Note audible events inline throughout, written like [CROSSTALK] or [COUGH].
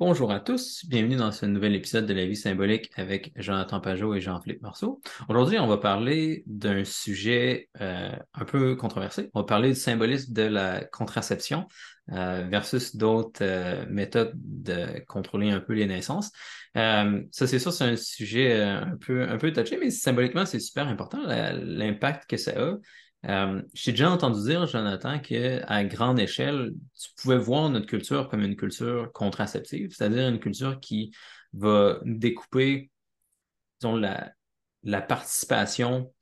Bonjour à tous, bienvenue dans ce nouvel épisode de la vie symbolique avec Jonathan Pajot et Jean-Philippe Marceau. Aujourd'hui, on va parler d'un sujet euh, un peu controversé. On va parler du symbolisme de la contraception euh, versus d'autres euh, méthodes de contrôler un peu les naissances. ça, c'est sûr, c'est un sujet un peu, un peu touché, mais symboliquement, c'est super important, l'impact que ça a. Euh, j'ai déjà entendu dire, Jonathan, qu'à grande échelle, tu pouvais voir notre culture comme une culture contraceptive, c'est-à-dire une culture qui va découper la, participation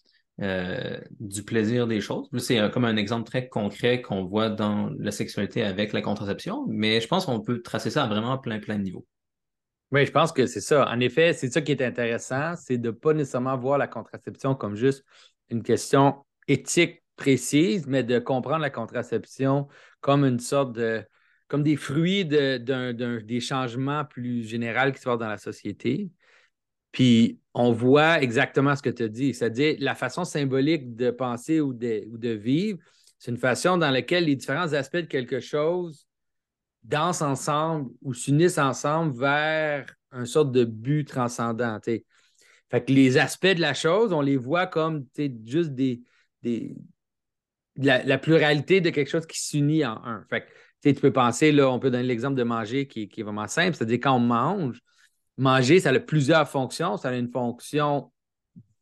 euh, du plaisir des choses. C'est comme un exemple très concret qu'on voit dans la sexualité avec la contraception, mais je pense qu'on peut tracer ça à vraiment plein, plein de niveaux. Oui, je pense que c'est ça. En effet, c'est ça qui est intéressant, c'est de ne pas nécessairement voir la contraception comme juste une question éthique précise, mais de comprendre la contraception comme une sorte de comme des fruits de, des changements plus généraux qui se passent dans la société. Puis on voit exactement ce que tu as dit, c'est-à-dire la façon symbolique de penser ou de, ou de vivre, c'est une façon dans laquelle les différents aspects de quelque chose dansent ensemble ou s'unissent ensemble vers un sorte de but transcendant. Fait que les aspects de la chose, on les voit comme juste des, la, pluralité de quelque chose qui s'unit en un. Fait tu peux penser, là, on peut donner l'exemple de manger qui, est vraiment simple, c'est-à-dire quand on mange, manger, ça a plusieurs fonctions. Ça a une fonction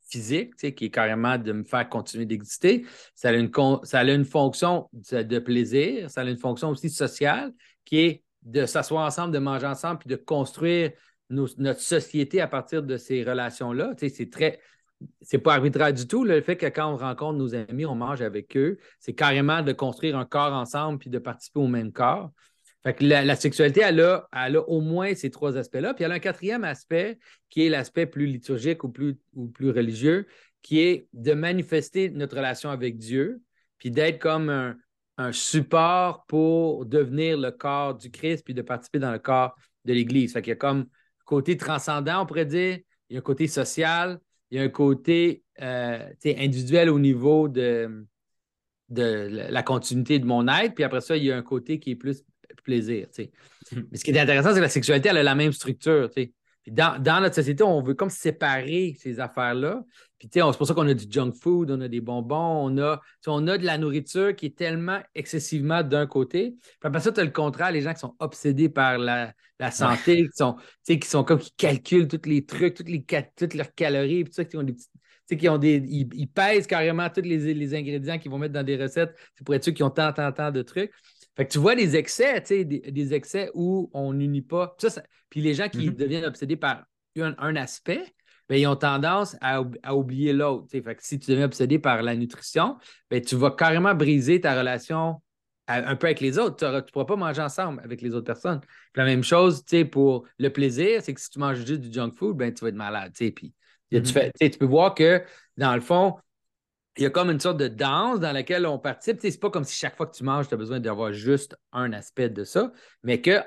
physique, qui est carrément de me faire continuer d'exister. Ça, a une, ça a une fonction de plaisir. Ça a une fonction aussi sociale, qui est de s'asseoir ensemble, de manger ensemble, puis de construire notre société à partir de ces relations-là. C'est très, c'est pas arbitraire du tout. Le fait que quand on rencontre nos amis, on mange avec eux, c'est carrément de construire un corps ensemble puis de participer au même corps. Fait que la, sexualité, elle a, au moins ces trois aspects-là. Puis elle a un quatrième aspect qui est l'aspect plus liturgique ou plus, religieux, qui est de manifester notre relation avec Dieu, puis d'être comme un, un support pour devenir le corps du Christ, puis de participer dans le corps de l'Église. Fait qu'il y a comme côté transcendant, on pourrait dire, il y a un côté social, il y a un côté euh, individuel au niveau de, de la continuité de mon être, puis après ça, il y a un côté qui est plus plaisir. Mm-hmm. Mais ce qui est intéressant, c'est que la sexualité, elle a la même structure. Dans, notre société, on veut comme séparer ces affaires-là. Puis c'est pour ça qu'on a du junk food, on a des bonbons, on a, on a de la nourriture qui est tellement excessivement d'un côté. Puis après ça, tu as le contraire, les gens qui sont obsédés par la, santé, qui, sont, qui sont comme qui calculent tous les trucs, toutes, les, toutes leurs calories, puis ça, qui ont des qui ont des. Ils, pèsent carrément tous les, les ingrédients qu'ils vont mettre dans des recettes. C'est pour être sûr qu'ils ont tant, tant, tant de trucs. Fait que tu vois des excès, tu sais, des, excès où on n'unit pas. Puis, les gens qui mm-hmm. deviennent obsédés par un, aspect, bien, ils ont tendance à, oublier l'autre. Fait que si tu deviens obsédé par la nutrition, bien, tu vas carrément briser ta relation un peu avec les autres. Tu ne pourras pas manger ensemble avec les autres personnes. la même chose pour le plaisir, c'est que si tu manges juste du junk food, ben, tu vas être malade. Puis, mm-hmm. tu peux voir que, dans le fond, il y a comme une sorte de danse dans laquelle on participe. C'est pas comme si chaque fois que tu manges, tu as besoin d'avoir juste un aspect de ça, mais que,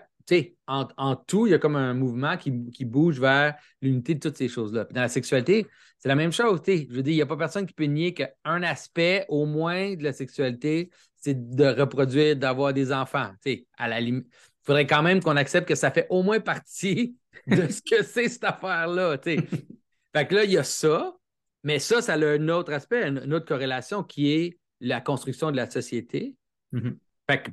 en, en tout, il y a comme un mouvement qui, bouge vers l'unité de toutes ces choses-là. Dans la sexualité, c'est la même chose. Je veux dire, il n'y a pas personne qui peut nier qu'un aspect, au moins, de la sexualité, c'est de reproduire, d'avoir des enfants. À la limite, il faudrait quand même qu'on accepte que ça fait au moins partie [LAUGHS] de ce que c'est cette affaire-là. fait que là, il y a ça. Mais ça, ça a un autre aspect, une autre corrélation qui est la construction de la société. Mm-hmm.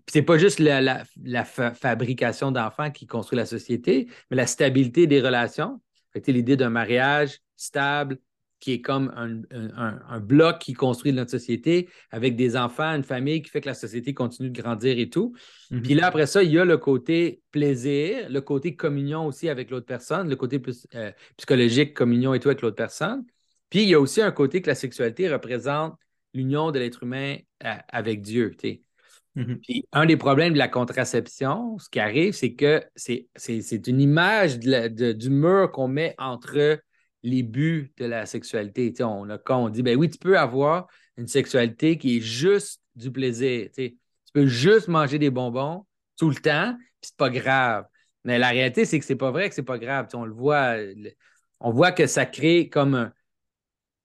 C'est pas juste la, fabrication d'enfants qui construit la société, mais la stabilité des relations. L'idée d'un mariage stable qui est comme un, bloc qui construit notre société avec des enfants, une famille qui fait que la société continue de grandir et tout. Mm-hmm. Puis là, après ça, il y a le côté plaisir, le côté communion aussi avec l'autre personne, le côté plus euh, psychologique, communion et tout avec l'autre personne. Puis il y a aussi un côté que la sexualité représente l'union de l'être humain euh, avec Dieu. Mm-hmm. Puis un des problèmes de la contraception, ce qui arrive, c'est que c'est une image du mur qu'on met entre les buts de la sexualité. on a, quand on dit, ben oui, tu peux avoir une sexualité qui est juste du plaisir. Tu peux juste manger des bonbons tout le temps, puis c'est pas grave. Mais la réalité, c'est que c'est pas vrai que c'est pas grave. on le voit, on voit que ça crée comme un,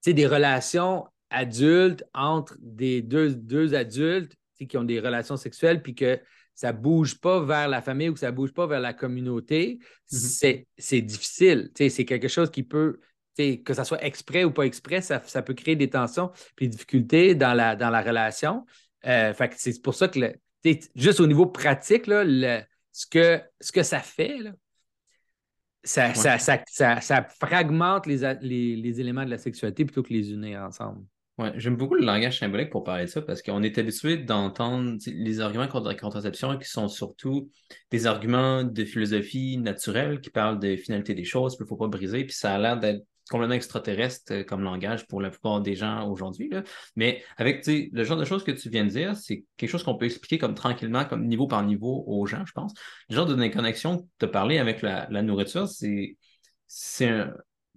des relations adultes entre des deux, deux adultes qui ont des relations sexuelles, puis que ça bouge pas vers la famille ou ça bouge pas vers la communauté, Mhm. c'est difficile. C'est quelque chose qui peut, que ça soit exprès ou pas exprès, ça, ça peut créer des tensions puis des difficultés dans la, dans la relation. Euh, fait c'est pour ça que, le, juste au niveau pratique, là, le, ce, que, ce que ça fait, là, ça, Ouais. ça, ça, ça, fragmente les, les, les éléments de la sexualité plutôt que les unir ensemble. Ouais, j'aime beaucoup le langage symbolique pour parler de ça parce qu'on est habitué d'entendre les arguments contre la contraception qui sont surtout des arguments de philosophie naturelle qui parlent de finalité des choses, qu'il ne faut pas briser, puis ça a l'air d'être complètement extraterrestre euh, comme langage pour la plupart des gens aujourd'hui. Mais avec le genre de choses que tu viens de dire, c'est quelque chose qu'on peut expliquer comme tranquillement, comme niveau par niveau aux gens, je pense. Le genre de déconnexion que tu as parlé avec la, nourriture, c'est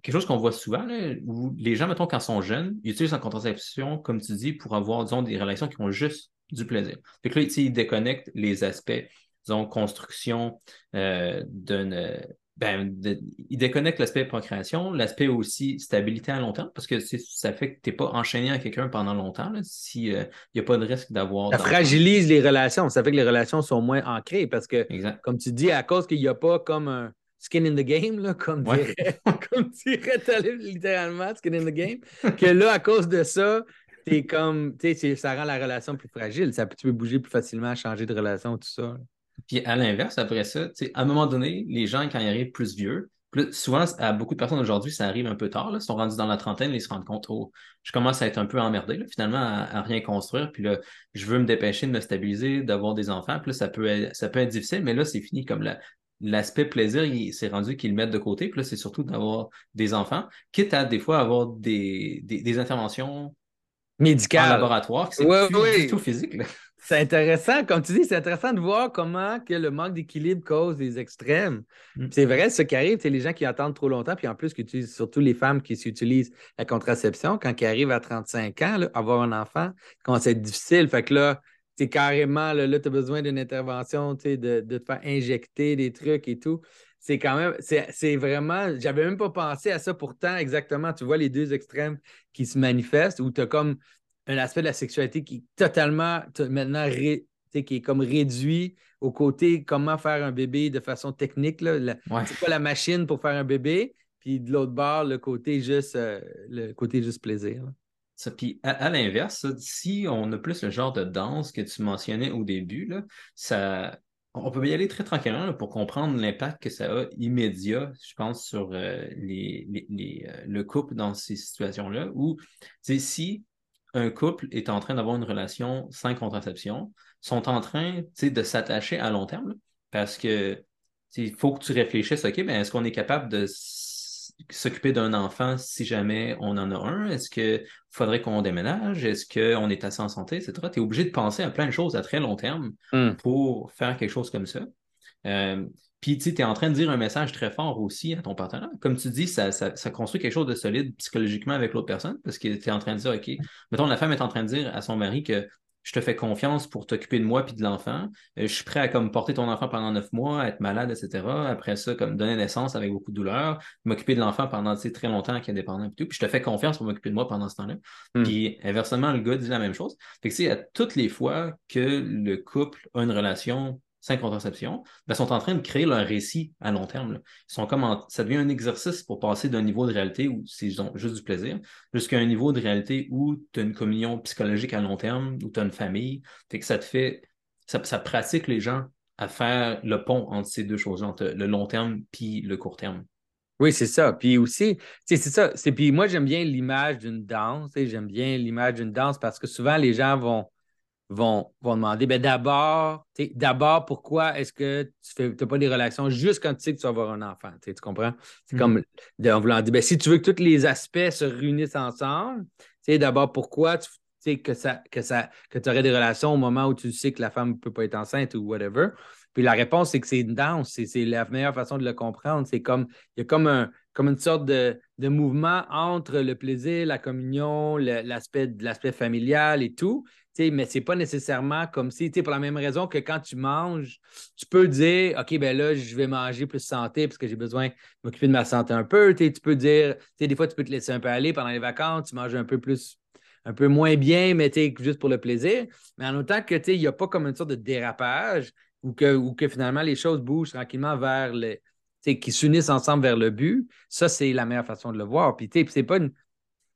quelque chose qu'on voit souvent, là, où les gens, mettons, quand ils sont jeunes, ils utilisent la contraception, comme tu dis, pour avoir, disons, des relations qui ont juste du plaisir. Fait là, ils déconnectent les aspects, disons, construction euh, d'une. Euh, Ben, de- ils déconnectent l'aspect procréation, l'aspect aussi stabilité à long terme, parce que ça fait que tu n'es pas enchaîné à quelqu'un pendant longtemps, là, si il n'y a pas de risque d'avoir. Ça fragilise les relations. Ça fait que les relations sont moins ancrées parce que, Exact. comme tu dis, à cause qu'il n'y a pas comme un skin in the game, là, comme, Ouais. dirait, [LAUGHS] [LAUGHS] comme dirait Talib, littéralement, skin in the game, que là, à cause de ça, t'es comme, tu sais, ça rend la relation plus fragile. Ça, peut- tu peux bouger plus facilement, changer de relation, tout ça. Puis à l'inverse, après ça, tu sais, à un moment donné, les gens, quand ils arrivent plus vieux, plus, souvent, à beaucoup de personnes aujourd'hui, ça arrive un peu tard. Là, ils sont rendus dans la trentaine, ils se rendent compte, oh, je commence à être un peu emmerdé, là, finalement, à, à rien construire. Puis là, je veux me dépêcher de me stabiliser, d'avoir des enfants. Puis là, ça peut être, ça peut être difficile, mais là, c'est fini. Comme la- l'aspect plaisir, il s'est rendu qu'ils le mettent de côté. Puis là, c'est surtout d'avoir des enfants, quitte à des fois avoir des, des, des interventions en Médical. laboratoire, qui c'est Ouais, plus ouais. du tout physique. là. C'est intéressant, comme tu dis, c'est intéressant de voir comment que le manque d'équilibre cause des extrêmes. Mm. C'est vrai, ce qui arrive, c'est les gens qui attendent trop longtemps, puis en plus, qui utilisent, surtout les femmes qui utilisent la contraception, quand ils arrivent à 35 ans, là, avoir un enfant, à être difficile. Fait que là, c'est carrément, là, tu as besoin d'une intervention, tu sais, de, de te faire injecter des trucs et tout. C'est quand même, c'est c'est vraiment, j'avais même pas pensé à ça pourtant, exactement. Tu vois les deux extrêmes qui se manifestent, où tu as comme un aspect de la sexualité qui est totalement maintenant ré- qui est comme réduit au côté comment faire un bébé de façon technique. Là, La- Ouais. c'est pas la machine pour faire un bébé, puis de l'autre bord, le côté juste euh, le côté juste plaisir. là. Ça, puis à, à l'inverse, si on a plus le genre de danse que tu mentionnais au début, là, ça, on peut y aller très tranquillement là, pour comprendre l'impact que ça a immédiat, je pense, sur euh, les, les- les, euh, le couple dans ces situations-là. Sais, si un couple est en train d'avoir une relation sans contraception, sont en train, de s'attacher à long terme, parce que il faut que tu réfléchisses, OK, ben, est-ce qu'on est capable de s'occuper d'un enfant si jamais on en a un? Est-ce qu'il faudrait qu'on déménage? Est-ce qu'on est assez en santé, etc.? Tu es obligé de penser à plein de choses à très long terme pour faire quelque chose comme ça. Euh, puis, tu es en train de dire un message très fort aussi à ton partenaire. Comme tu dis, ça, ça, ça construit quelque chose de solide psychologiquement avec l'autre personne parce que tu es en train de dire, OK, mettons, la femme est en train de dire à son mari que je te fais confiance pour t'occuper de moi puis de l'enfant. Euh, je suis prêt à comme porter ton enfant pendant neuf mois, à être malade, etc. Après ça, comme donner naissance avec beaucoup de douleur, m'occuper de l'enfant pendant très longtemps qui est dépendant et tout. Puis je te fais confiance pour m'occuper de moi pendant ce temps-là. Hmm. Puis inversement, le gars dit la même chose. Fait que c'est à toutes les fois que le couple a une relation sans contraception, ben, sont en train de créer leur récit à long terme. Ils sont comme Ça devient un exercice pour passer d'un niveau de réalité où c'est juste du plaisir jusqu'à un niveau de réalité où tu as une communion psychologique à long terme, où tu as une famille. Que ça te fait. Ça, pratique les gens à faire le pont entre ces deux choses, entre le long terme puis le court terme. Oui, c'est ça. Puis aussi, c'est ça. Puis moi, j'aime bien l'image d'une danse. J'aime bien l'image d'une danse parce que souvent, les gens vont, vont, vont demander ben d'abord, d'abord, pourquoi est-ce que tu n'as pas des relations juste quand tu sais que tu vas avoir un enfant? Tu comprends? C'est Mhm. comme de, en voulant dire ben, si tu veux que tous les aspects se réunissent ensemble, d'abord, pourquoi tu que ça, que ça, que tu aurais des relations au moment où tu sais que la femme ne peut pas être enceinte ou whatever. Puis la réponse, c'est que c'est une danse. C'est, la meilleure façon de le comprendre. C'est comme, il y a comme, un, comme une sorte de, de mouvement entre le plaisir, la communion, l'aspect, familial et tout. Tu sais, mais c'est pas nécessairement comme si, pour la même raison que quand tu manges, tu peux dire, OK, ben là, je vais manger plus santé parce que j'ai besoin de m'occuper de ma santé un peu. Tu peux dire, des fois, tu peux te laisser un peu aller pendant les vacances, tu manges un peu plus, un peu moins bien, mais juste pour le plaisir. Mais en autant que, il n'y a pas comme une sorte de dérapage, ou que, ou que finalement les choses bougent tranquillement vers le. qui s'unissent ensemble vers le but, ça, c'est la meilleure façon de le voir. Puis, c'est pas une.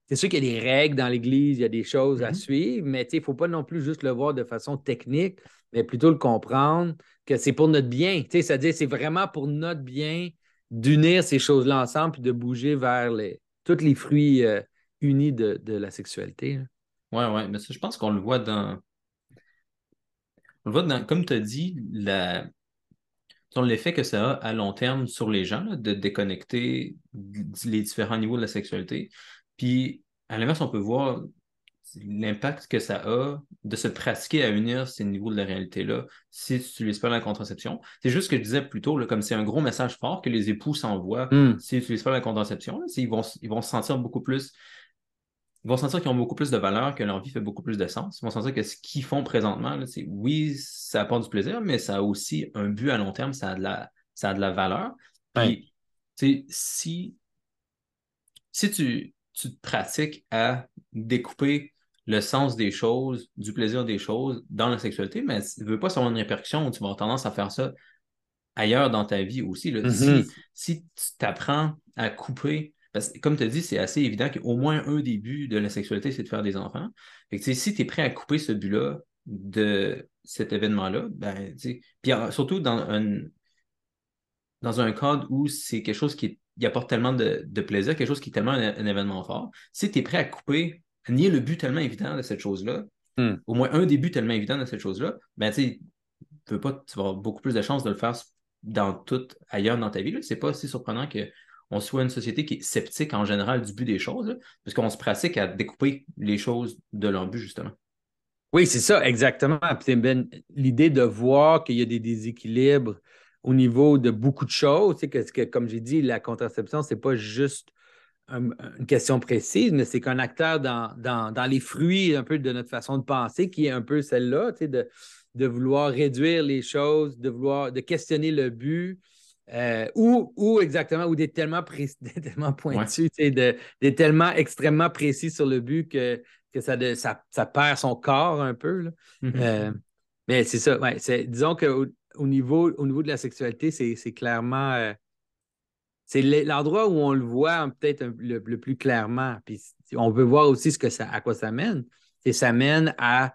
C'est sûr qu'il y a des règles dans l'Église, il y a des choses à mm-hmm. suivre, mais il ne faut pas non plus juste le voir de façon technique, mais plutôt le comprendre que c'est pour notre bien. C'est-à-dire, c'est vraiment pour notre bien d'unir ces choses-là ensemble et de bouger vers les, tous les fruits euh, unis de, la sexualité. Oui, oui, mais ça, je pense qu'on le voit dans. On le voit dans, comme tu as dit, la... l'effet que ça a à long terme sur les gens, de déconnecter les différents niveaux de la sexualité. Puis, à l'inverse, on peut voir l'impact que ça a de se pratiquer à unir ces niveaux de la réalité-là si tu n'utilises pas la contraception. C'est juste ce que je disais plus tôt, là, comme c'est un gros message fort que les époux s'envoient hmm. s'ils n'utilisent pas la contraception. ils, vont, ils vont se sentir beaucoup plus. Ils vont sentir qu'ils ont beaucoup plus de valeur, que leur vie fait beaucoup plus de sens. Ils vont sentir que ce qu'ils font présentement, c'est oui, ça apporte du plaisir, mais ça a aussi un but à long terme, ça a de la, ça a de la valeur. Puis, si, si tu, tu te pratiques à découper le sens des choses, du plaisir des choses dans la sexualité, mais tu ne veux pas savoir une répercussion où tu vas avoir tendance à faire ça ailleurs dans ta vie aussi. Mm-hmm. si, tu t'apprends à couper, parce que comme tu as dit, c'est assez évident qu'au moins un des buts de la sexualité, c'est de faire des enfants. si tu es prêt à couper ce but-là de cet événement-là, ben, puis surtout dans un, dans un cadre où c'est quelque chose qui apporte tellement de, plaisir, quelque chose qui est tellement un événement fort, si tu es prêt à couper nier le but tellement évident de cette chose-là, hmm. au moins un des buts tellement évident de cette chose-là, ben tu peux pas, tu vas avoir beaucoup plus de chances de le faire dans ailleurs dans ta vie. C'est pas si surprenant qu'on soit une société qui est sceptique en général du but des choses, parce qu'on se pratique à découper les choses de leur but, justement. Oui, c'est ça, exactement. Ben, l'idée de voir qu'il y a des déséquilibres au niveau de beaucoup de choses, que, que comme j'ai dit, la contraception, c'est pas juste une question précise, mais c'est qu'un acteur dans, dans, les fruits un peu de notre façon de penser, qui est un peu celle-là, de, de vouloir réduire les choses, de vouloir de questionner le but, euh, ou, ou, exactement, ou d'être tellement, [LAUGHS] tellement pointu, d'être tellement extrêmement précis sur le but que, que ça, ça, perd son corps un peu. Mm-hmm. Euh, mais c'est ça, ouais, disons qu'au au niveau, au niveau de la sexualité, c'est clairement. Euh, c'est l'endroit où on le voit peut-être le, plus clairement. Puis on peut voir aussi ce que ça, à quoi ça mène. Et ça mène à,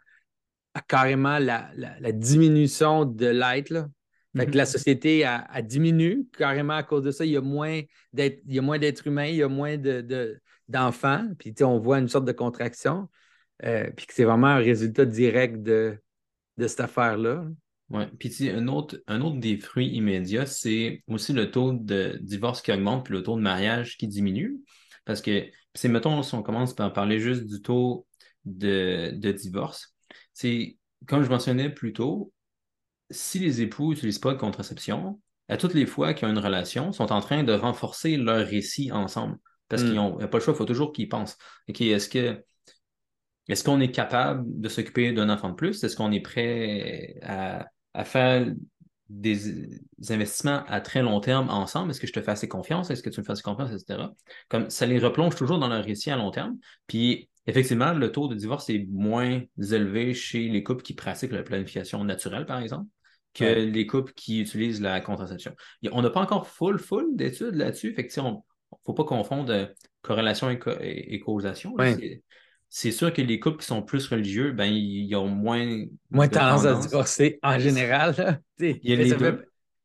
carrément la, diminution de l'être. Fait que la mm-hmm. société a, diminue carrément à cause de ça. Il y a moins d'êtres humains, il y a moins d'enfants. De, puis on voit une sorte de contraction. Euh, puis que c'est vraiment un résultat direct de, de cette affaire-là. Oui, puis un autre, un autre des fruits immédiats, c'est aussi le taux de divorce qui augmente, puis le taux de mariage qui diminue. Parce que, c'est, mettons, si on commence par parler juste du taux de, divorce, c'est, comme je mentionnais plus tôt, si les époux n'utilisent pas de contraception, à toutes les fois qu'ils ont une relation, sont en train de renforcer leur récit ensemble. Parce qu'ils n'ont pas le choix, il faut toujours qu'ils pensent. OK, est-ce que est-ce qu'on est capable de s'occuper d'un enfant de plus? Est-ce qu'on est prêt à, à faire des investissements à très long terme ensemble? Est-ce que je te fais assez confiance? Est-ce que tu me fais assez confiance, etc. Comme ça les replonge toujours dans leur récit à long terme. Puis effectivement, le taux de divorce est moins élevé chez les couples qui pratiquent la planification naturelle, par exemple, que les couples qui utilisent la contraception. On n'a pas encore full, full d'études là-dessus. Fait que, on ne faut pas confondre corrélation et, causation c'est sûr que les couples qui sont plus religieux, ben, ils, ont moins. Moins tendance, à divorcer en général. Il y a mais, ça fait,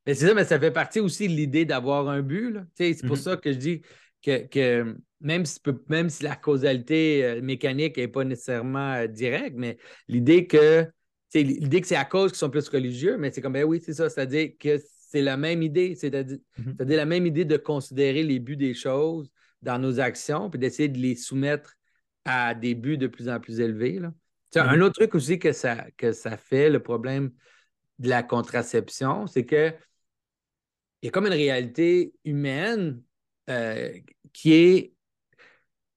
mais c'est ça, mais ça fait partie aussi de l'idée d'avoir un but. C'est pour mm-hmm. ça que je dis que, même, si, même si la causalité euh, mécanique n'est pas nécessairement euh, directe, mais l'idée que l'idée que c'est à cause qu'ils sont plus religieux, mais c'est comme ben oui, c'est ça, c'est-à-dire que c'est la même idée, c'est-à-dire mm-hmm. la même idée de considérer les buts des choses dans nos actions, puis d'essayer de les soumettre à des buts de plus en plus élevés. Là. Un mhm. autre truc aussi que ça, que ça fait, le problème de la contraception, c'est que il y a comme une réalité humaine euh, qui est,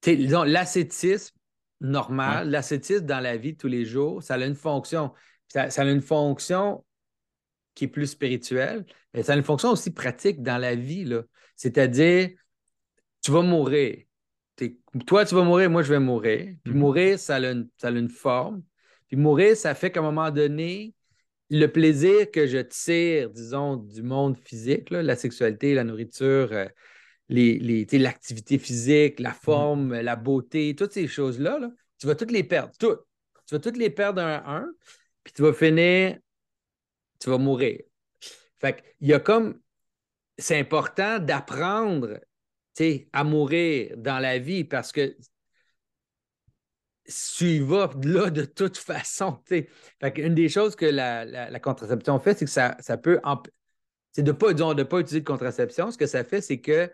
l'ascétisme normal, l'ascétisme dans la vie de tous les jours, ça a une fonction. Ça, ça, a une fonction qui est plus spirituelle, mais ça a une fonction aussi pratique dans la vie. C'est-à-dire, tu vas mourir toi, tu vas mourir, moi, je vais mourir. Puis mhm. mourir, ça a, une, ça a, une, forme. Puis mourir, ça fait qu'à un moment donné, le plaisir que je tire, disons, du monde physique, la sexualité, la nourriture, euh, l'activité physique, la mm-hmm. forme, la beauté, toutes ces choses-là, tu vas toutes les perdre, toutes. Tu vas toutes les perdre un à un, puis tu vas finir, tu vas mourir. Fait il y a comme, c'est important d'apprendre à mourir dans la vie parce que tu y vas là de toute [LAUGHS] façon. Une des choses que la, contraception fait, c'est que ça, ça peut. C'est de ne pas, de pas utiliser de contraception. Ce que ça fait, c'est que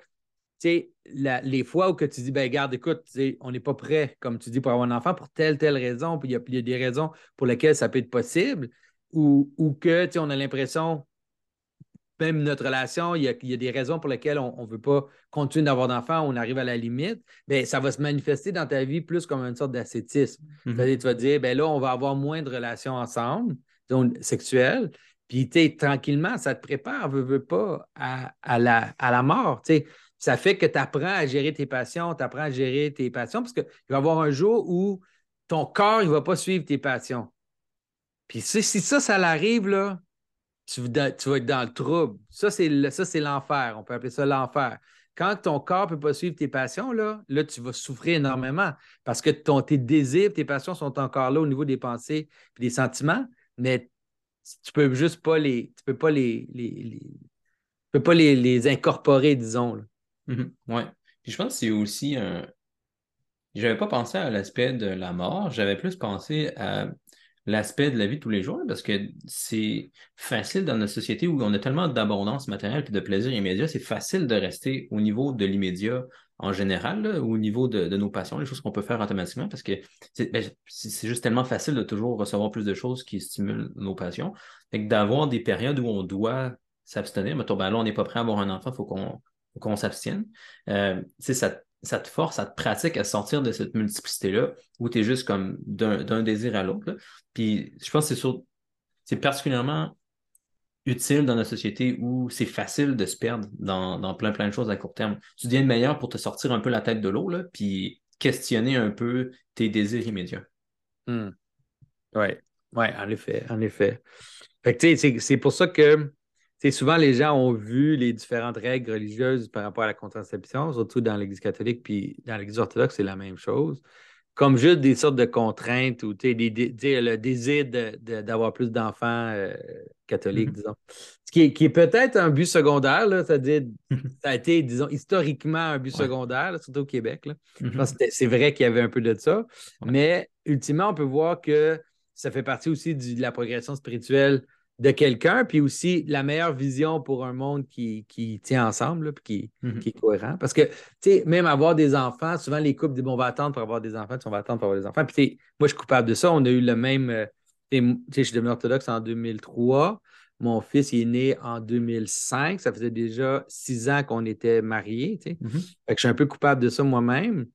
la, les fois où que tu dis, ben garde, écoute, on n'est pas prêt, comme tu dis, pour avoir un enfant pour telle, telle raison, puis il y, a des raisons pour lesquelles ça peut être possible, ou, ou que on a l'impression même notre relation, il y, a, des raisons pour lesquelles on ne veut pas continuer d'avoir d'enfants, on arrive à la limite, bien, ça va se manifester dans ta vie plus comme une sorte d'ascétisme. Mm-hmm. Tu vas dire, bien là, on va avoir moins de relations ensemble, donc sexuelles, puis tranquillement, ça te prépare, veut, veut pas, à, la, à la mort. Ça fait que tu apprends à gérer tes passions, tu apprends à gérer tes passions, parce qu'il va y avoir un jour où ton corps ne va pas suivre tes passions. Puis si, ça, ça l'arrive, là, tu, vas être dans le trouble. Ça, c'est l'enfer. On peut appeler ça l'enfer. Quand ton corps ne peut pas suivre tes passions, là, là, tu vas souffrir énormément parce que ton, tes désirs, tes passions sont encore là au niveau des pensées et des sentiments, mais tu peux juste pas les. Tu peux pas les, les, peux pas les, incorporer, disons. Mm-hmm. Oui. Puis je pense que c'est aussi un. Je n'avais pas pensé à l'aspect de la mort, j'avais plus pensé à l'aspect de la vie de tous les jours, parce que c'est facile dans notre société où on a tellement d'abondance matérielle et de plaisir immédiat, c'est facile de rester au niveau de l'immédiat en général, au niveau de, nos passions, les choses qu'on peut faire automatiquement, parce que ben, c'est juste tellement facile de toujours recevoir plus de choses qui stimulent nos passions. et d'avoir des périodes où on doit s'abstenir, mais ben là, on n'est pas prêt à avoir un enfant, il faut qu'on s'abstienne. Euh, ça ça te force, ça te pratique à sortir de cette multiplicité-là où tu es juste comme d'un désir à l'autre. Puis je pense que c'est c'est particulièrement utile dans notre société où c'est facile de se perdre dans, plein plein de choses à court terme. Tu deviens meilleur pour te sortir un peu la tête de l'eau, puis questionner un peu tes désirs immédiats. Hmm. Oui, ouais, en effet, en effet. c'est pour ça que souvent, les gens ont vu les différentes règles religieuses par rapport à la contraception, surtout dans l'Église catholique, puis dans l'Église orthodoxe, c'est la même chose. Comme juste des sortes de contraintes ou des, le désir d'avoir plus d'enfants euh, catholiques, mm-hmm. disons. Ce qui est, peut-être un but secondaire, c'est-à-dire, ça a été, disons, historiquement un but secondaire, surtout au Québec. Là. Mm-hmm. C'est vrai qu'il y avait un peu de ça, mais ultimement, on peut voir que ça fait partie aussi de la progression spirituelle de quelqu'un, puis aussi la meilleure vision pour un monde qui, tient ensemble, puis mhm. qui, est cohérent. Parce que, tu sais, même avoir des enfants, souvent les couples disent, bon, on va attendre pour avoir des enfants, on va attendre pour avoir des enfants. Puis, moi, je suis coupable de ça. On a eu le même. Euh, tu sais, je suis devenu orthodoxe en 2003. Mon fils il est né en 2005. Ça faisait déjà six ans qu'on était mariés. Tu sais. Mhm. Fait que je suis un peu coupable de ça moi-même.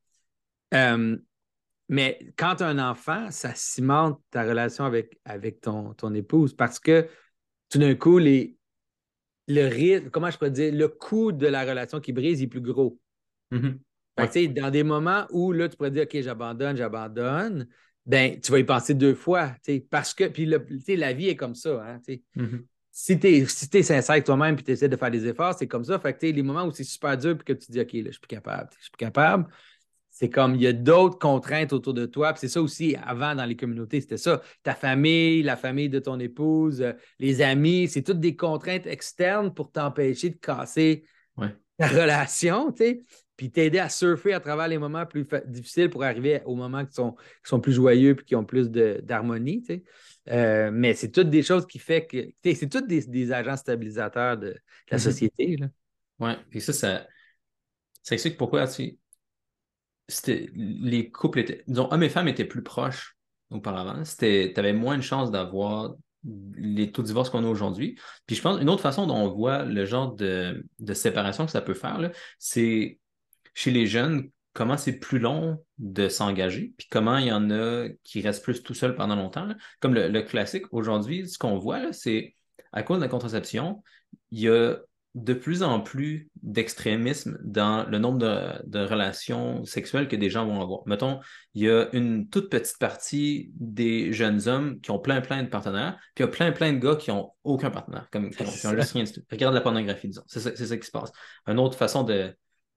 Euh, mais quand tu as un enfant, ça cimente ta relation avec, avec ton, ton épouse parce que tout d'un coup, les, le rythme, comment je pourrais dire, le coût de la relation qui brise est plus gros. Mm-hmm. Dans des moments où là, tu pourrais dire OK, j'abandonne, j'abandonne, ben, tu vas y penser deux fois. Parce que, puis la vie est comme ça. Hein, mm-hmm. Si tu es, si sincère avec toi-même et tu essaies de faire des efforts, c'est comme ça. Fait que, les moments où c'est super dur et que tu dis OK, là, je suis plus capable, je suis plus capable, c'est comme il y a d'autres contraintes autour de toi. c'est ça aussi, avant dans les communautés, c'était ça. Ta famille, la famille de ton épouse, euh, les amis, c'est toutes des contraintes externes pour t'empêcher de casser ta relation, tu sais. Puis t'aider à surfer à travers les moments plus difficiles pour arriver aux moments qui sont, qui sont plus joyeux et qui ont plus d'harmonie, tu sais. Euh, mais c'est toutes des choses qui font que. C'est toutes des, agents stabilisateurs de, la mm-hmm. société. Oui, et ça, ça, ça explique pourquoi tu les couples étaient, disons, hommes et femmes étaient plus proches auparavant. Tu avais moins de chances d'avoir les taux de divorce qu'on a aujourd'hui. Puis je pense une autre façon dont on voit le genre de, séparation que ça peut faire, c'est chez les jeunes, comment c'est plus long de s'engager, puis comment il y en a qui restent plus tout seuls pendant longtemps. Comme le, classique, aujourd'hui, ce qu'on voit, c'est à cause de la contraception, il y a de plus en plus d'extrémisme dans le nombre de, relations sexuelles que des gens vont avoir. Mettons, il y a une toute petite partie des jeunes hommes qui ont plein, plein de partenaires, puis il y a plein, plein de gars qui ont aucun partenaire, comme, qui ont juste rien Regarde la pornographie, disons. C'est ça, qui se passe. Une autre façon de,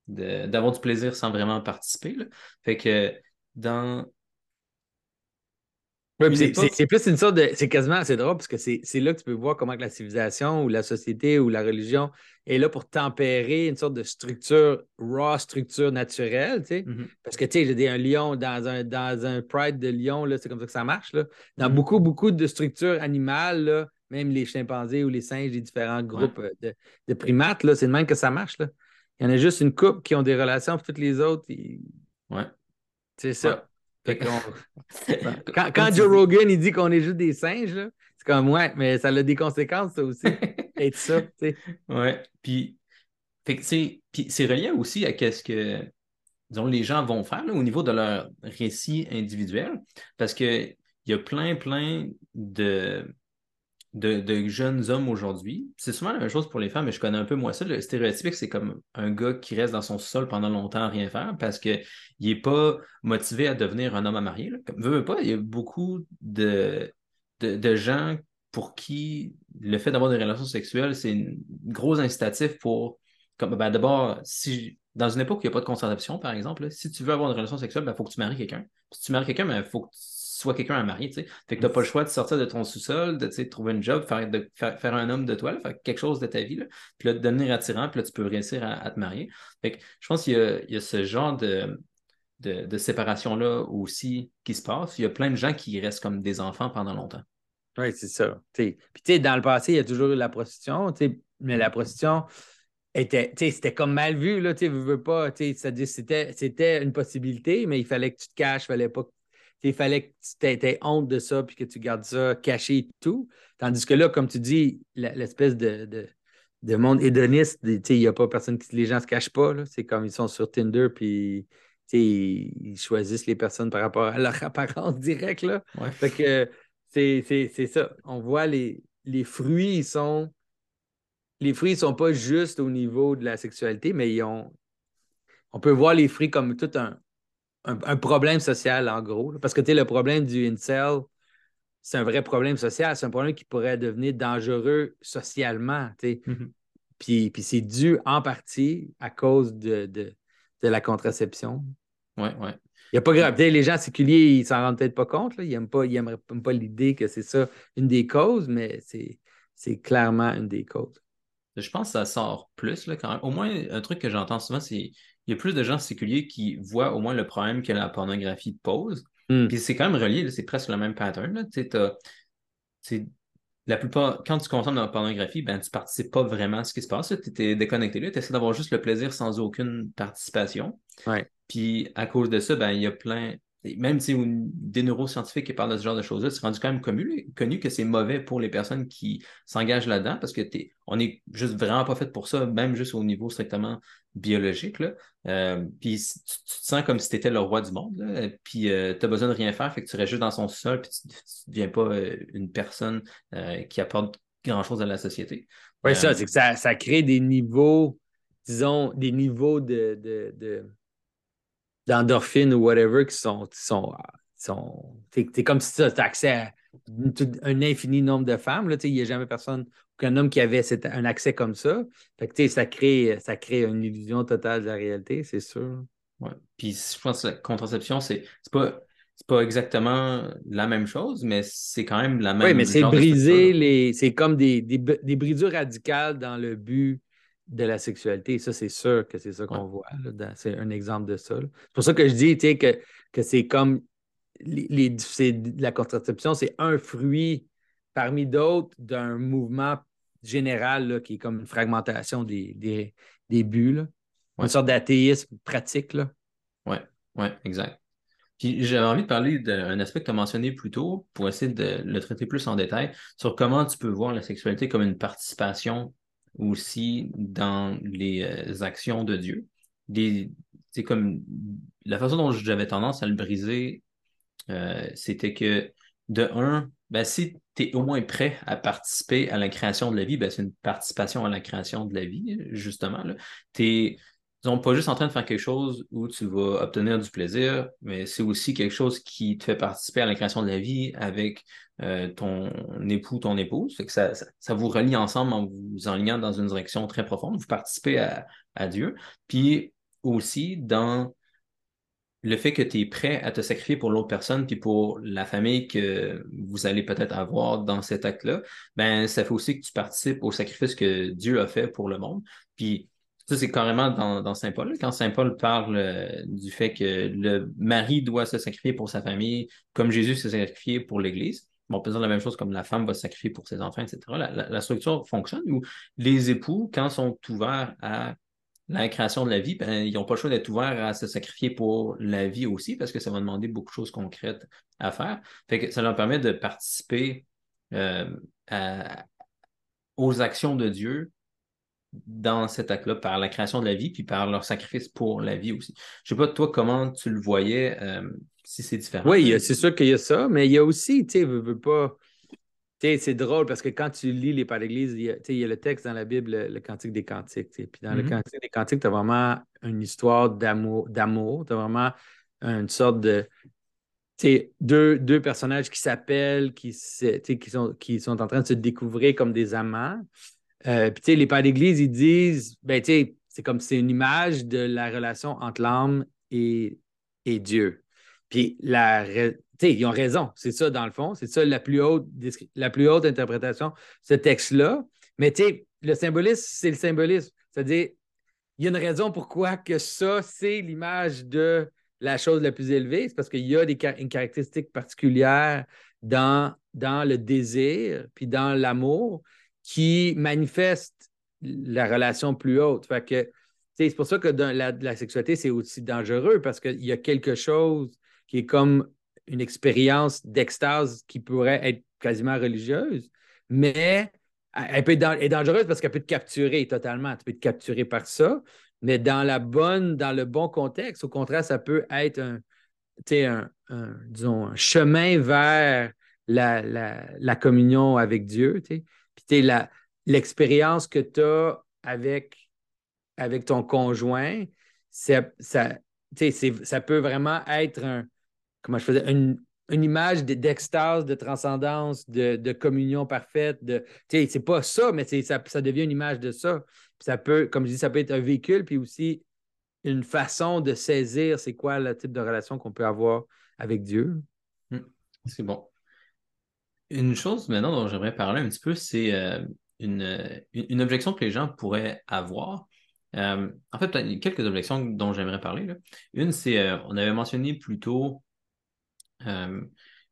d'avoir du plaisir sans vraiment participer. Fait que dans c'est plus une sorte de. C'est quasiment assez drôle parce que c'est là que tu peux voir comment la civilisation ou la société ou la religion est là pour tempérer une sorte de structure, raw structure naturelle, tu sais. Mm-hmm. Parce que, tu sais, j'ai un lion dans un, dans un pride de lion, c'est comme ça que ça marche, là. Dans mm-hmm. beaucoup, beaucoup de structures animales, même les chimpanzés ou les singes, les différents groupes euh, de, primates, c'est de même que ça marche, là. Il y en a juste une couple qui ont des relations, puis toutes les autres, ouais. C'est ça. [LAUGHS] quand, Joe Rogan il dit qu'on est juste des singes, c'est comme ouais, mais ça a des conséquences, ça aussi. [LAUGHS] être ça, tu sais. Ouais. Puis, c'est relié aussi à ce que disons, les gens vont faire au niveau de leur récit individuel. Parce qu'il y a plein, plein de de, jeunes hommes aujourd'hui. C'est souvent la même chose pour les femmes, mais je connais un peu moins ça. Le stéréotype, c'est comme un gars qui reste dans son sol pendant longtemps à rien faire parce qu'il n'est pas motivé à devenir un homme à marier. Veux, pas, il y a beaucoup de, gens pour qui le fait d'avoir des relations sexuelles, c'est un gros incitatif pour. Comme, ben, d'abord, si dans une époque où il n'y a pas de contraception, par exemple, si tu veux avoir une relation sexuelle, il ben, faut que tu maries quelqu'un. Si tu maries quelqu'un, il ben, faut que tu soit quelqu'un à marier, tu sais. Fait que t'as pas le choix de sortir de ton sous-sol, de, trouver un job, faire, de, faire, un homme de toi, faire quelque chose de ta vie, là, puis là, de devenir attirant, puis là, tu peux réussir à, te marier. Fait que je pense qu'il y a, ce genre de, de, séparation-là aussi qui se passe. Il y a plein de gens qui restent comme des enfants pendant longtemps. Oui, c'est ça. Puis, tu sais, dans le passé, il y a toujours eu la prostitution, mais la prostitution, c'était comme mal vu, là, tu veux pas, c'était une possibilité, mais il fallait que tu te caches, il fallait pas il fallait que tu aies honte de ça puis que tu gardes ça caché et tout. Tandis que là, comme tu dis, l'espèce de, de, monde hédoniste, il n'y a pas personne qui. Les gens ne se cachent pas. C'est comme ils sont sur Tinder puis ils choisissent les personnes par rapport à leur [LAUGHS] apparence directe. Là. Fait que c'est ça. On voit les, les fruits, ils sont. Les fruits ne sont pas juste au niveau de la sexualité, mais ils ont. On peut voir les fruits comme tout un, un, problème social, en gros. Parce que le problème du incel, c'est un vrai problème social. C'est un problème qui pourrait devenir dangereux socialement. Mm-hmm. Puis, puis c'est dû en partie à cause de, de, la contraception. Oui, oui. Il n'y a pas grave. Les gens séculiers, ils s'en rendent peut-être pas compte. Ils n'aiment pas, pas l'idée que c'est ça une des causes, mais c'est clairement une des causes. Je pense que ça sort plus là, quand même. Au moins, un truc que j'entends souvent, c'est il y a plus de gens séculiers qui voient au moins le problème que la pornographie pose. Hmm. Puis c'est quand même relié, c'est presque le même pattern. la plupart, quand tu consommes de la pornographie, ben, tu ne participes pas vraiment à ce qui se passe. Tu es déconnecté là, tu essaies d'avoir juste le plaisir sans aucune participation. Puis à cause de ça, ben, il y a plein, même si des neuroscientifiques qui parlent de ce genre de choses-là, c'est rendu quand même connu, connu que c'est mauvais pour les personnes qui s'engagent là-dedans parce que on n'est juste vraiment pas fait pour ça, même juste au niveau strictement biologique. Là. Euh, puis tu, te sens comme si tu étais le roi du monde, puis euh, tu as besoin de rien faire, fait que tu restes juste dans son sol, puis tu ne deviens pas euh, une personne qui apporte grand-chose à la société. Oui, ça, c'est que ça, crée des niveaux, disons, des niveaux de d'endorphines ou whatever qui sont. Qui sont, sont t'es, comme si tu as accès à un infini nombre de femmes. Il n'y a jamais personne, aucun homme qui avait un accès comme ça. Fait que, ça, crée, ça crée une illusion totale de la réalité, c'est sûr. Ouais. Puis je pense que la contraception, c'est, c'est pas. C'est pas exactement la même chose, mais c'est quand même la même. Oui, mais c'est briser les. C'est comme des, des, des, brisures radicales dans le but de la sexualité. Ça, c'est sûr que c'est ça qu'on voit. C'est un exemple de ça. C'est pour ça que je dis que, que c'est comme les, la contraception, c'est un fruit parmi d'autres d'un mouvement général qui est comme une fragmentation des, des, des buts. Une sorte d'athéisme pratique. Oui, ouais, exact. Puis j'avais envie de parler d'un aspect que tu as mentionné plus tôt pour essayer de le traiter plus en détail sur comment tu peux voir la sexualité comme une participation aussi dans les euh, actions de Dieu. C'est comme la façon dont j'avais tendance à le briser, euh, c'était que de un, ben, si tu es au moins prêt à participer à la création de la vie, ben, c'est une participation à la création de la vie, justement. Tu es sont pas juste en train de faire quelque chose où tu vas obtenir du plaisir, mais c'est aussi quelque chose qui te fait participer à la création de la vie avec euh, ton époux, ton épouse. que ça, vous relie ensemble en vous enlignant dans une direction très profonde. Vous participez à, à Dieu. Puis aussi dans le fait que tu es prêt à te sacrifier pour l'autre personne puis pour la famille que vous allez peut-être avoir dans cet acte-là, ben ça fait aussi que tu participes au sacrifice que Dieu a fait pour le monde. Puis ça, c'est carrément dans, Saint Paul. Quand Saint Paul parle euh, du fait que le mari doit se sacrifier pour sa famille, comme Jésus s'est sacrifié pour l'Église. Bon, on peut dire la même chose comme la femme va se sacrifier pour ses enfants, etc. La, structure fonctionne où les époux, quand sont ouverts à la création de la vie, ben, ils n'ont pas le choix d'être ouverts à se sacrifier pour la vie aussi, parce que ça va demander beaucoup de choses concrètes à faire. Fait que ça leur permet de participer euh, aux actions de Dieu dans cet acte-là, par la création de la vie, puis par leur sacrifice pour la vie aussi. Je ne sais pas, toi, comment tu le voyais, euh, si c'est différent? Oui, c'est sûr qu'il y a ça, mais il y a aussi, tu sais, veux, pas. c'est drôle parce que quand tu lis les Pères d'Église, il, y a le texte dans la Bible, le, Cantique des Cantiques. Puis dans le mm-hmm. Cantique des Cantiques, tu as vraiment une histoire d'amour. Tu as vraiment une sorte de. Deux, deux personnages qui s'appellent, qui, qui, sont, qui sont en train de se découvrir comme des amants. Euh, puis, tu sais, les pères d'Église, ils disent, ben, tu sais, c'est comme c'est une image de la relation entre l'âme et, et Dieu. Puis, la, ils ont raison, c'est ça dans le fond, c'est ça la plus haute, la plus haute interprétation, ce texte-là. Mais le symbolisme, c'est le symbolisme. C'est-à-dire, il y a une raison pourquoi que ça, c'est l'image de la chose la plus élevée. C'est parce qu'il y a des, une caractéristique particulière dans, dans le désir, puis dans l'amour, qui manifeste la relation plus haute. Que, c'est pour ça que la, sexualité, c'est aussi dangereux parce qu'il y a quelque chose qui est comme une expérience d'extase qui pourrait être quasiment religieuse, mais elle peut être, dangereuse parce qu'elle peut te capturer totalement. Tu peux te capturer par ça, mais dans la bonne, dans le bon contexte, au contraire, ça peut être un, un, un disons, un chemin vers la, la, communion avec Dieu. L'expérience que tu as avec, avec ton conjoint, ça, ça, peut vraiment être un, comment je faisais, une, image d'extase, de transcendance, de, communion parfaite. De, c'est pas ça, mais ça, ça devient une image de ça. ça peut, comme je dis, ça peut être un véhicule, puis aussi une façon de saisir c'est quoi le type de relation qu'on peut avoir avec Dieu. Hmm. C'est bon. Une chose maintenant dont j'aimerais parler un petit peu, c'est euh, une, une, objection que les gens pourraient avoir. Euh, en fait, il y a quelques objections dont j'aimerais parler. Une, c'est, euh, on avait mentionné plus tôt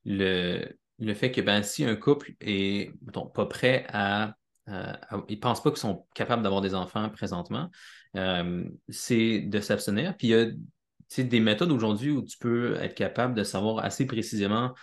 le, fait que ben, si un couple est pas prêt à, ils ne pensent pas qu'ils sont capables d'avoir des enfants présentement, c'est de s'abstenir. Puis il y a des méthodes aujourd'hui où tu peux être capable de savoir assez précisément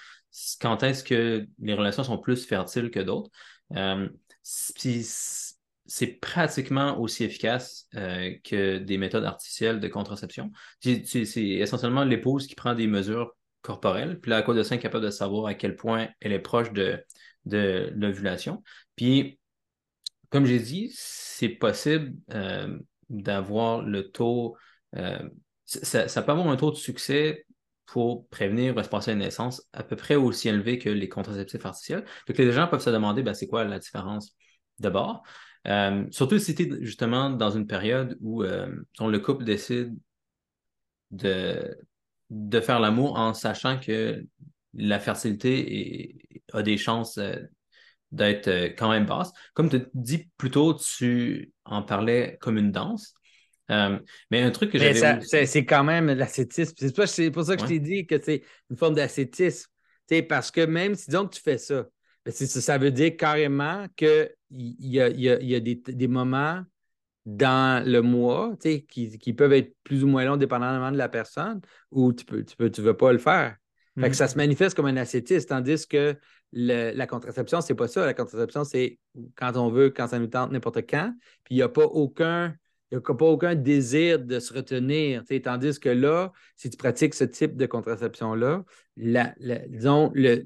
quand est-ce que les relations sont plus fertiles que d'autres? Euh, c'est pratiquement aussi efficace euh, que des méthodes artificielles de contraception. C'est essentiellement l'épouse qui prend des mesures corporelles, puis là, à cause de ça, est capable de savoir à quel point elle est proche de, de l'ovulation. Puis, comme j'ai dit, c'est possible euh, d'avoir le taux, ça, peut avoir un taux de succès pour prévenir ou espacer une naissance à peu près aussi élevé que les contraceptifs artificiels. Donc, les gens peuvent se demander ben, c'est quoi la différence d'abord? Euh, surtout si tu es justement dans une période où euh, le couple décide de, de faire l'amour en sachant que la fertilité a des chances euh, d'être quand même basse. Comme tu dis plus tôt, tu en parlais comme une danse. Euh, mais un truc que j'avais. C'est quand même l'ascétisme. C'est pour ça que je t'ai dit que c'est une forme d'ascétisme. Parce que même si disons que tu fais ça, ben, ça veut dire carrément qu'il y a, y a, y a des, moments dans le mois qui, qui, peuvent être plus ou moins longs dépendamment de la personne où tu ne tu peux, tu veux pas le faire. Fait que ça se mm-hmm. manifeste comme un ascétisme, tandis que la contraception, c'est pas ça. La contraception, c'est quand on veut, quand ça nous tente, n'importe quand. Puis il n'y a pas aucun il n'y a pas aucun désir de se retenir. Tandis que là, si tu pratiques ce type de contraception-là, disons, le,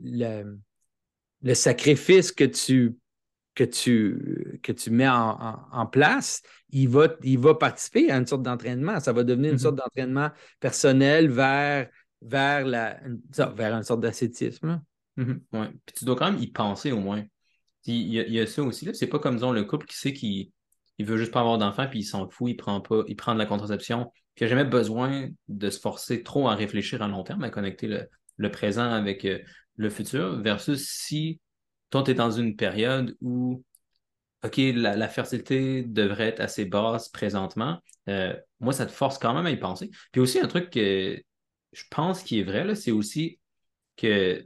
le sacrifice que tu, que tu, que tu mets en, place, il va, il va participer à une sorte d'entraînement. Ça va devenir une mm-hmm. sorte d'entraînement personnel vers, vers, la, vers une sorte d'ascétisme. Mm-hmm. ouais. Puis tu dois quand même y penser au moins. Il y, a, il y a ça aussi. C'est pas comme disons, le couple qui sait qu'il il veut juste pas avoir d'enfant, puis il s'en fout, il prend pas, il prend de la contraception, puis il n'a jamais besoin de se forcer trop à réfléchir à long terme, à connecter le, présent avec euh, le futur, versus si toi, tu es dans une période où OK, la, fertilité devrait être assez basse présentement. Euh, moi, ça te force quand même à y penser. Puis aussi, un truc que je pense qui est vrai, c'est aussi que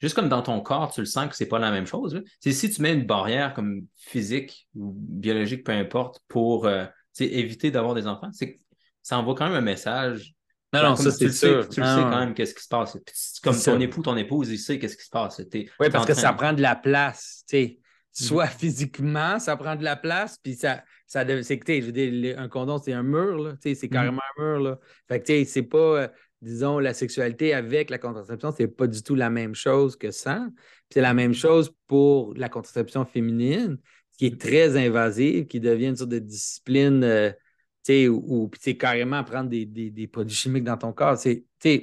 juste comme dans ton corps, tu le sens que c'est pas la même chose. C'est si tu mets une barrière comme physique ou biologique, peu importe, pour euh, éviter d'avoir des enfants, c'est ça envoie quand même un message. Non, non, ça, c'est sûr. tu le sais quand même qu'est-ce qui se passe. comme ton époux, ton épouse, il sait qu'est-ce qui se passe. Oui, parce que ça prend de la place. sais. Mm. Soit physiquement, ça prend de la place, puis ça, ça c'est que, je veux dire, un condom, c'est un mur, là, c'est mm-hmm. carrément un mur, là. Fait que, c'est pas, euh, disons, la sexualité avec la contraception, c'est pas du tout la même chose que sans. c'est la même chose pour la contraception féminine, qui est très invasive, qui devient une sorte de discipline, euh, ou, carrément prendre des, des, produits chimiques dans ton corps.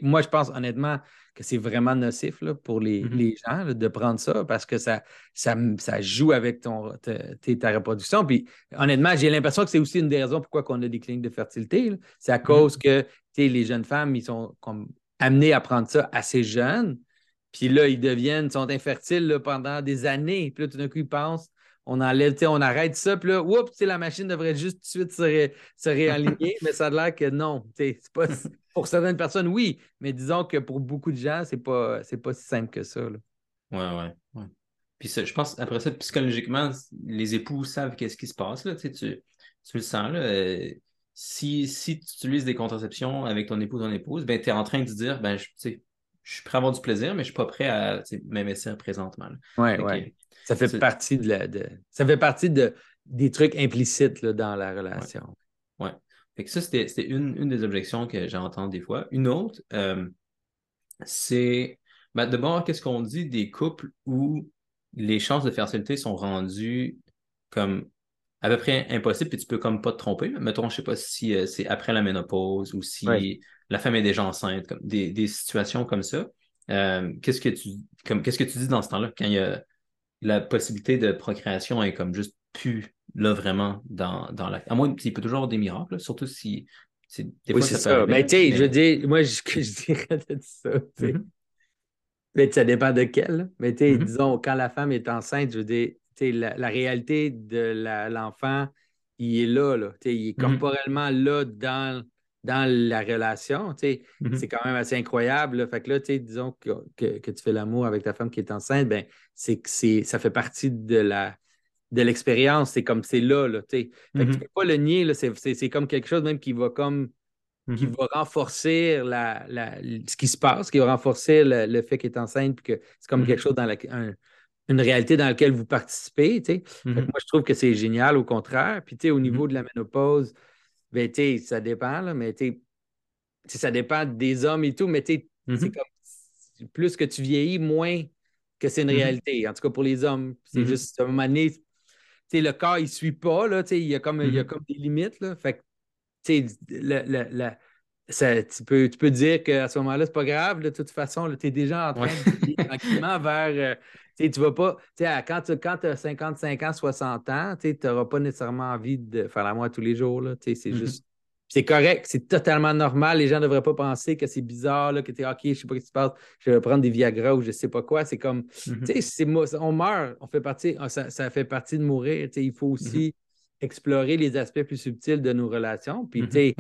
Moi, je pense honnêtement, que c'est vraiment nocif là, pour les, mm-hmm. gens de prendre ça parce que ça, ça, ça joue avec ton, ta, reproduction. Puis honnêtement, j'ai l'impression que c'est aussi une des raisons pourquoi on a des cliniques de fertilité. C'est à mm-hmm. cause que les jeunes femmes, ils sont comme amenées à prendre ça assez jeunes. Puis là, ils deviennent, sont infertiles pendant des années. Puis là, tout d'un coup, ils pensent on enlève, on arrête ça, puis là, oups, la machine devrait juste tout de suite se, réaligner, [LAUGHS] mais ça a l'air que non. C'est pas, pour certaines personnes, oui, mais disons que pour beaucoup de gens, c'est pas, pas si simple que ça. Là. Ouais, ouais, Puis je pense, après ça, psychologiquement, les époux savent qu'est-ce qui se passe, là, tu, tu, le sens, là. Euh, si, si tu utilises des contraceptions avec ton époux ou ton épouse, ben, tu es en train de dire, ben, je, je suis prêt à avoir du plaisir, mais je ne suis pas prêt à m'investir présentement. Oui, oui. Ça fait partie de, la, de, ça fait partie de, des trucs implicites là, dans la relation. Oui. Ouais. ça, c'était une, une, des objections que j'entends des fois. Une autre, euh, c'est ben, d'abord, qu'est-ce qu'on dit des couples où les chances de fertilité sont rendues comme à peu près impossibles, puis tu peux comme pas te tromper. Mettons, je sais pas si euh, c'est après la ménopause ou si la femme est déjà enceinte, comme des, des situations comme ça. Euh, qu'est-ce que tu comme qu'est-ce que tu dis dans ce temps-là quand il y a la possibilité de procréation est comme juste plus là vraiment dans, dans la. À moins qu'il peut toujours avoir des miracles, surtout si. Des oui, c'est ça. mais tu sais, je dis, moi, je, [LAUGHS] je dirais de ça. Mm-hmm. Mais ça dépend de quel. Mais tu sais, mm-hmm. disons, quand la femme est enceinte, je veux dire, la, la réalité de l'enfant, il est là, là. Il est mm-hmm. corporellement là dans dans la relation, mm-hmm. c'est quand même assez incroyable. Fait que là, disons que, que, tu fais l'amour avec ta femme qui est enceinte, ben, c'est que ça fait partie de la de l'expérience, c'est comme c'est là, là tu ne mm-hmm. peux pas le nier, c'est comme quelque chose même qui va comme qui va renforcer la, ce qui se passe, qui va renforcer le, fait qu'elle est enceinte, puis que c'est comme quelque chose dans la, une réalité dans laquelle vous participez. Moi, je trouve que c'est génial, au contraire. Puis au niveau de la ménopause, ben, ça dépend, là, mais ça dépend des hommes et tout, mais c'est mm-hmm. comme plus que tu vieillis, moins que c'est une mm-hmm. réalité. En tout cas, pour les hommes, c'est mm-hmm. juste à un moment donné, le corps, il ne suit pas, là, il, y a comme, il y a comme des limites. Là, fait le, ça, tu, peux, tu peux dire qu'à ce moment-là, c'est pas grave. de toute façon, tu es déjà en train de tranquillement [LAUGHS] vers. Tu tu vas pas. Quand tu quand as 55 ans, 60 ans, tu n'auras pas nécessairement envie de faire la moi tous les jours. C'est mm-hmm. juste. C'est correct, c'est totalement normal. Les gens ne devraient pas penser que c'est bizarre, là, que tu es OK, je ne sais pas ce qui se passe, je vais prendre des Viagra ou je ne sais pas quoi. C'est comme, mm-hmm. on meurt, on fait partie, ça, ça fait partie de mourir. Il faut aussi mm-hmm. explorer les aspects plus subtils de nos relations. Puis, tu sais,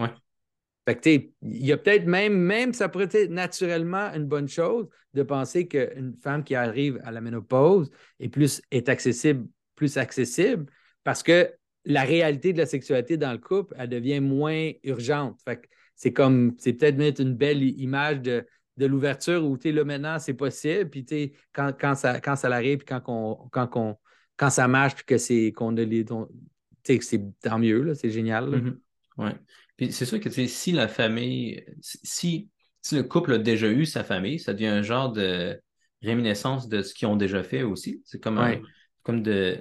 fait il y a peut-être même, même, ça pourrait être naturellement une bonne chose de penser qu'une femme qui arrive à la ménopause est plus, est accessible, plus accessible parce que la réalité de la sexualité dans le couple, elle devient moins urgente. Fait c'est comme, c'est peut-être mettre une belle image de, de l'ouverture où, tu là, maintenant, c'est possible, puis, quand, quand, ça, quand ça arrive, puis quand, quand, quand ça marche, puis que c'est, qu'on les, tant mieux, c'est génial. Mm-hmm. Oui. Puis c'est sûr que si la famille, si, si le couple a déjà eu sa famille, ça devient un genre de, réminiscence de ce qu'ils ont déjà fait aussi. C'est comme, un- comme de,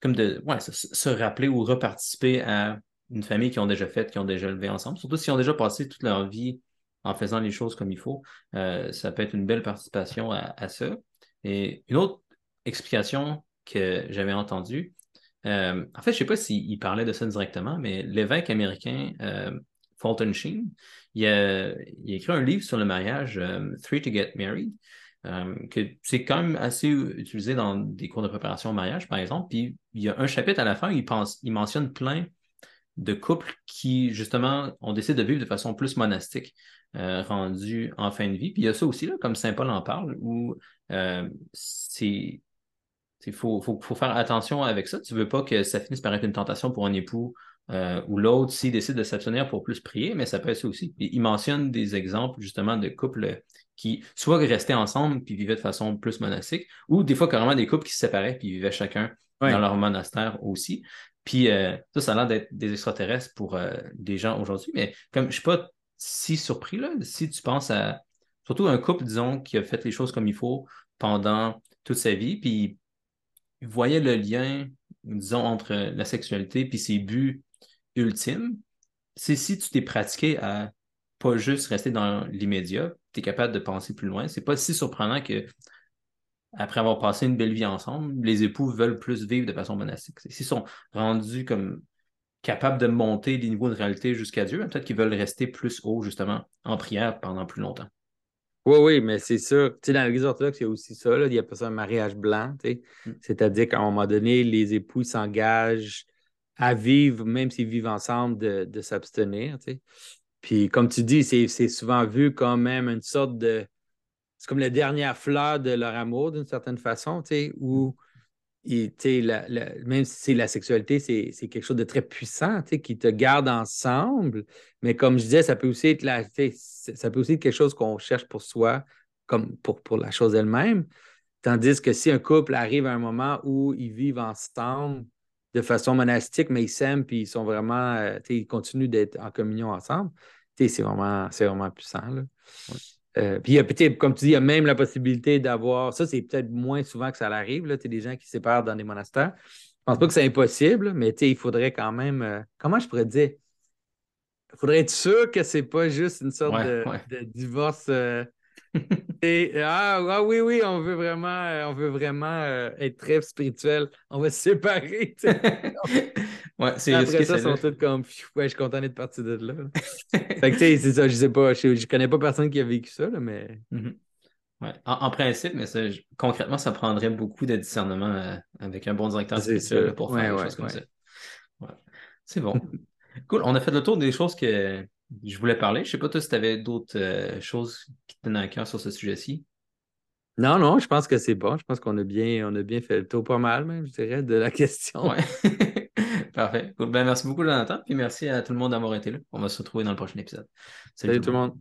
comme de ouais, se, se rappeler ou reparticiper à une famille qui ont déjà fait, qui ont déjà levé ensemble. Surtout s'ils ont déjà passé toute leur vie en faisant les choses comme il faut. Euh, ça peut être une belle participation à, à ça. Et une autre explication que j'avais entendue, euh, en fait, je ne sais pas s'il parlait de ça directement, mais l'évêque américain euh, Fulton Sheen, il a, écrit un livre sur le mariage, euh, Three to Get Married, que c'est quand même assez utilisé dans des cours de préparation au mariage, par exemple. Puis il y a un chapitre à la fin où il, pense, il mentionne plein de couples qui, justement, ont décidé de vivre de façon plus monastique, euh, rendus en fin de vie. Puis il y a ça aussi, là, comme Saint Paul en parle, où c'est. Il faut, faut, faut, faire attention avec ça. Tu ne veux pas que ça finisse par être une tentation pour un époux euh, ou l'autre s'il décide de s'abstenir pour plus prier, mais ça peut être ça aussi. Il mentionne des exemples justement de couples qui soit restaient ensemble puis vivaient de façon plus monastique, ou des fois carrément des couples qui se séparaient puis vivaient chacun dans leur monastère aussi. Puis euh, ça, ça a l'air d'être des extraterrestres pour euh, des gens aujourd'hui, mais comme je ne suis pas si surpris là, si tu penses à surtout un couple, disons, qui a fait les choses comme il faut pendant toute sa vie, puis voyait le lien, disons, entre la sexualité puis ses buts ultimes, c'est si tu t'es pratiqué à pas juste rester dans l'immédiat, tu es capable de penser plus loin. C'est pas si surprenant que après avoir passé une belle vie ensemble, les époux veulent plus vivre de façon monastique. S'ils sont rendus comme capables de monter des niveaux de réalité jusqu'à Dieu, peut-être qu'ils veulent rester plus haut, justement, en prière pendant plus longtemps. Oui, oui, mais c'est sûr. Tu sais, dans l'Église orthodoxe, il y a aussi ça. Là. Il y a pas ça un mariage blanc. Tu sais. mm. C'est-à-dire qu'à un moment donné, les époux s'engagent à vivre, même s'ils vivent ensemble, de, de s'abstenir. Tu sais. Puis, comme tu dis, c'est souvent vu comme même une sorte de. C'est comme la dernière fleur de leur amour, d'une certaine façon, tu sais, où. Et, la, même si la sexualité, c'est quelque chose de très puissant qui te garde ensemble. Mais comme je disais, ça peut aussi être, la, ça peut aussi être quelque chose qu'on cherche pour soi, comme pour, pour la chose elle-même. Tandis que si un couple arrive à un moment où ils vivent ensemble de façon monastique, mais ils s'aiment puis ils sont vraiment, euh, ils continuent d'être en communion ensemble, c'est vraiment, vraiment puissant. Là. Euh, puis, peut-être, comme tu dis, il y a même la possibilité d'avoir. Ça, c'est peut-être moins souvent que ça arrive. Tu sais, des gens qui se séparent dans des monastères. Je pense pas que c'est impossible, mais il faudrait quand même. Euh, comment je pourrais dire? Il faudrait être sûr que c'est pas juste une sorte ouais, de, ouais. de, divorce. Euh, et, ah, ah, oui, oui, on veut vraiment, on veut vraiment être très spirituel. On va se séparer. [LAUGHS] ouais, c'est Après ça, ils sont tous comme. Ouais, je suis content d'être parti de là. [LAUGHS] fait que, tu sais, c'est ça, je sais pas. Je, je connais pas personne qui a vécu ça, là, mais. Mm -hmm. ouais. en, en, principe, mais ça, je, concrètement, ça prendrait beaucoup de discernement euh, avec un bon directeur spirituel pour faire ouais, des choses comme ça. C'est bon. cool. On a fait le tour des choses que je voulais parler. Je sais pas, toi, si tu avais d'autres euh, choses qui te tenaient à cœur sur ce sujet-ci? Non, non, je pense que c'est bon. Je pense qu'on a bien, on a bien fait le tour pas mal, même, je dirais, de la [LAUGHS] question. Ouais. [LAUGHS] Parfait. Ben, merci beaucoup, Jonathan. Puis merci à tout le monde d'avoir été là. On va se retrouver dans le prochain épisode. Salut, Salut tout le monde. monde.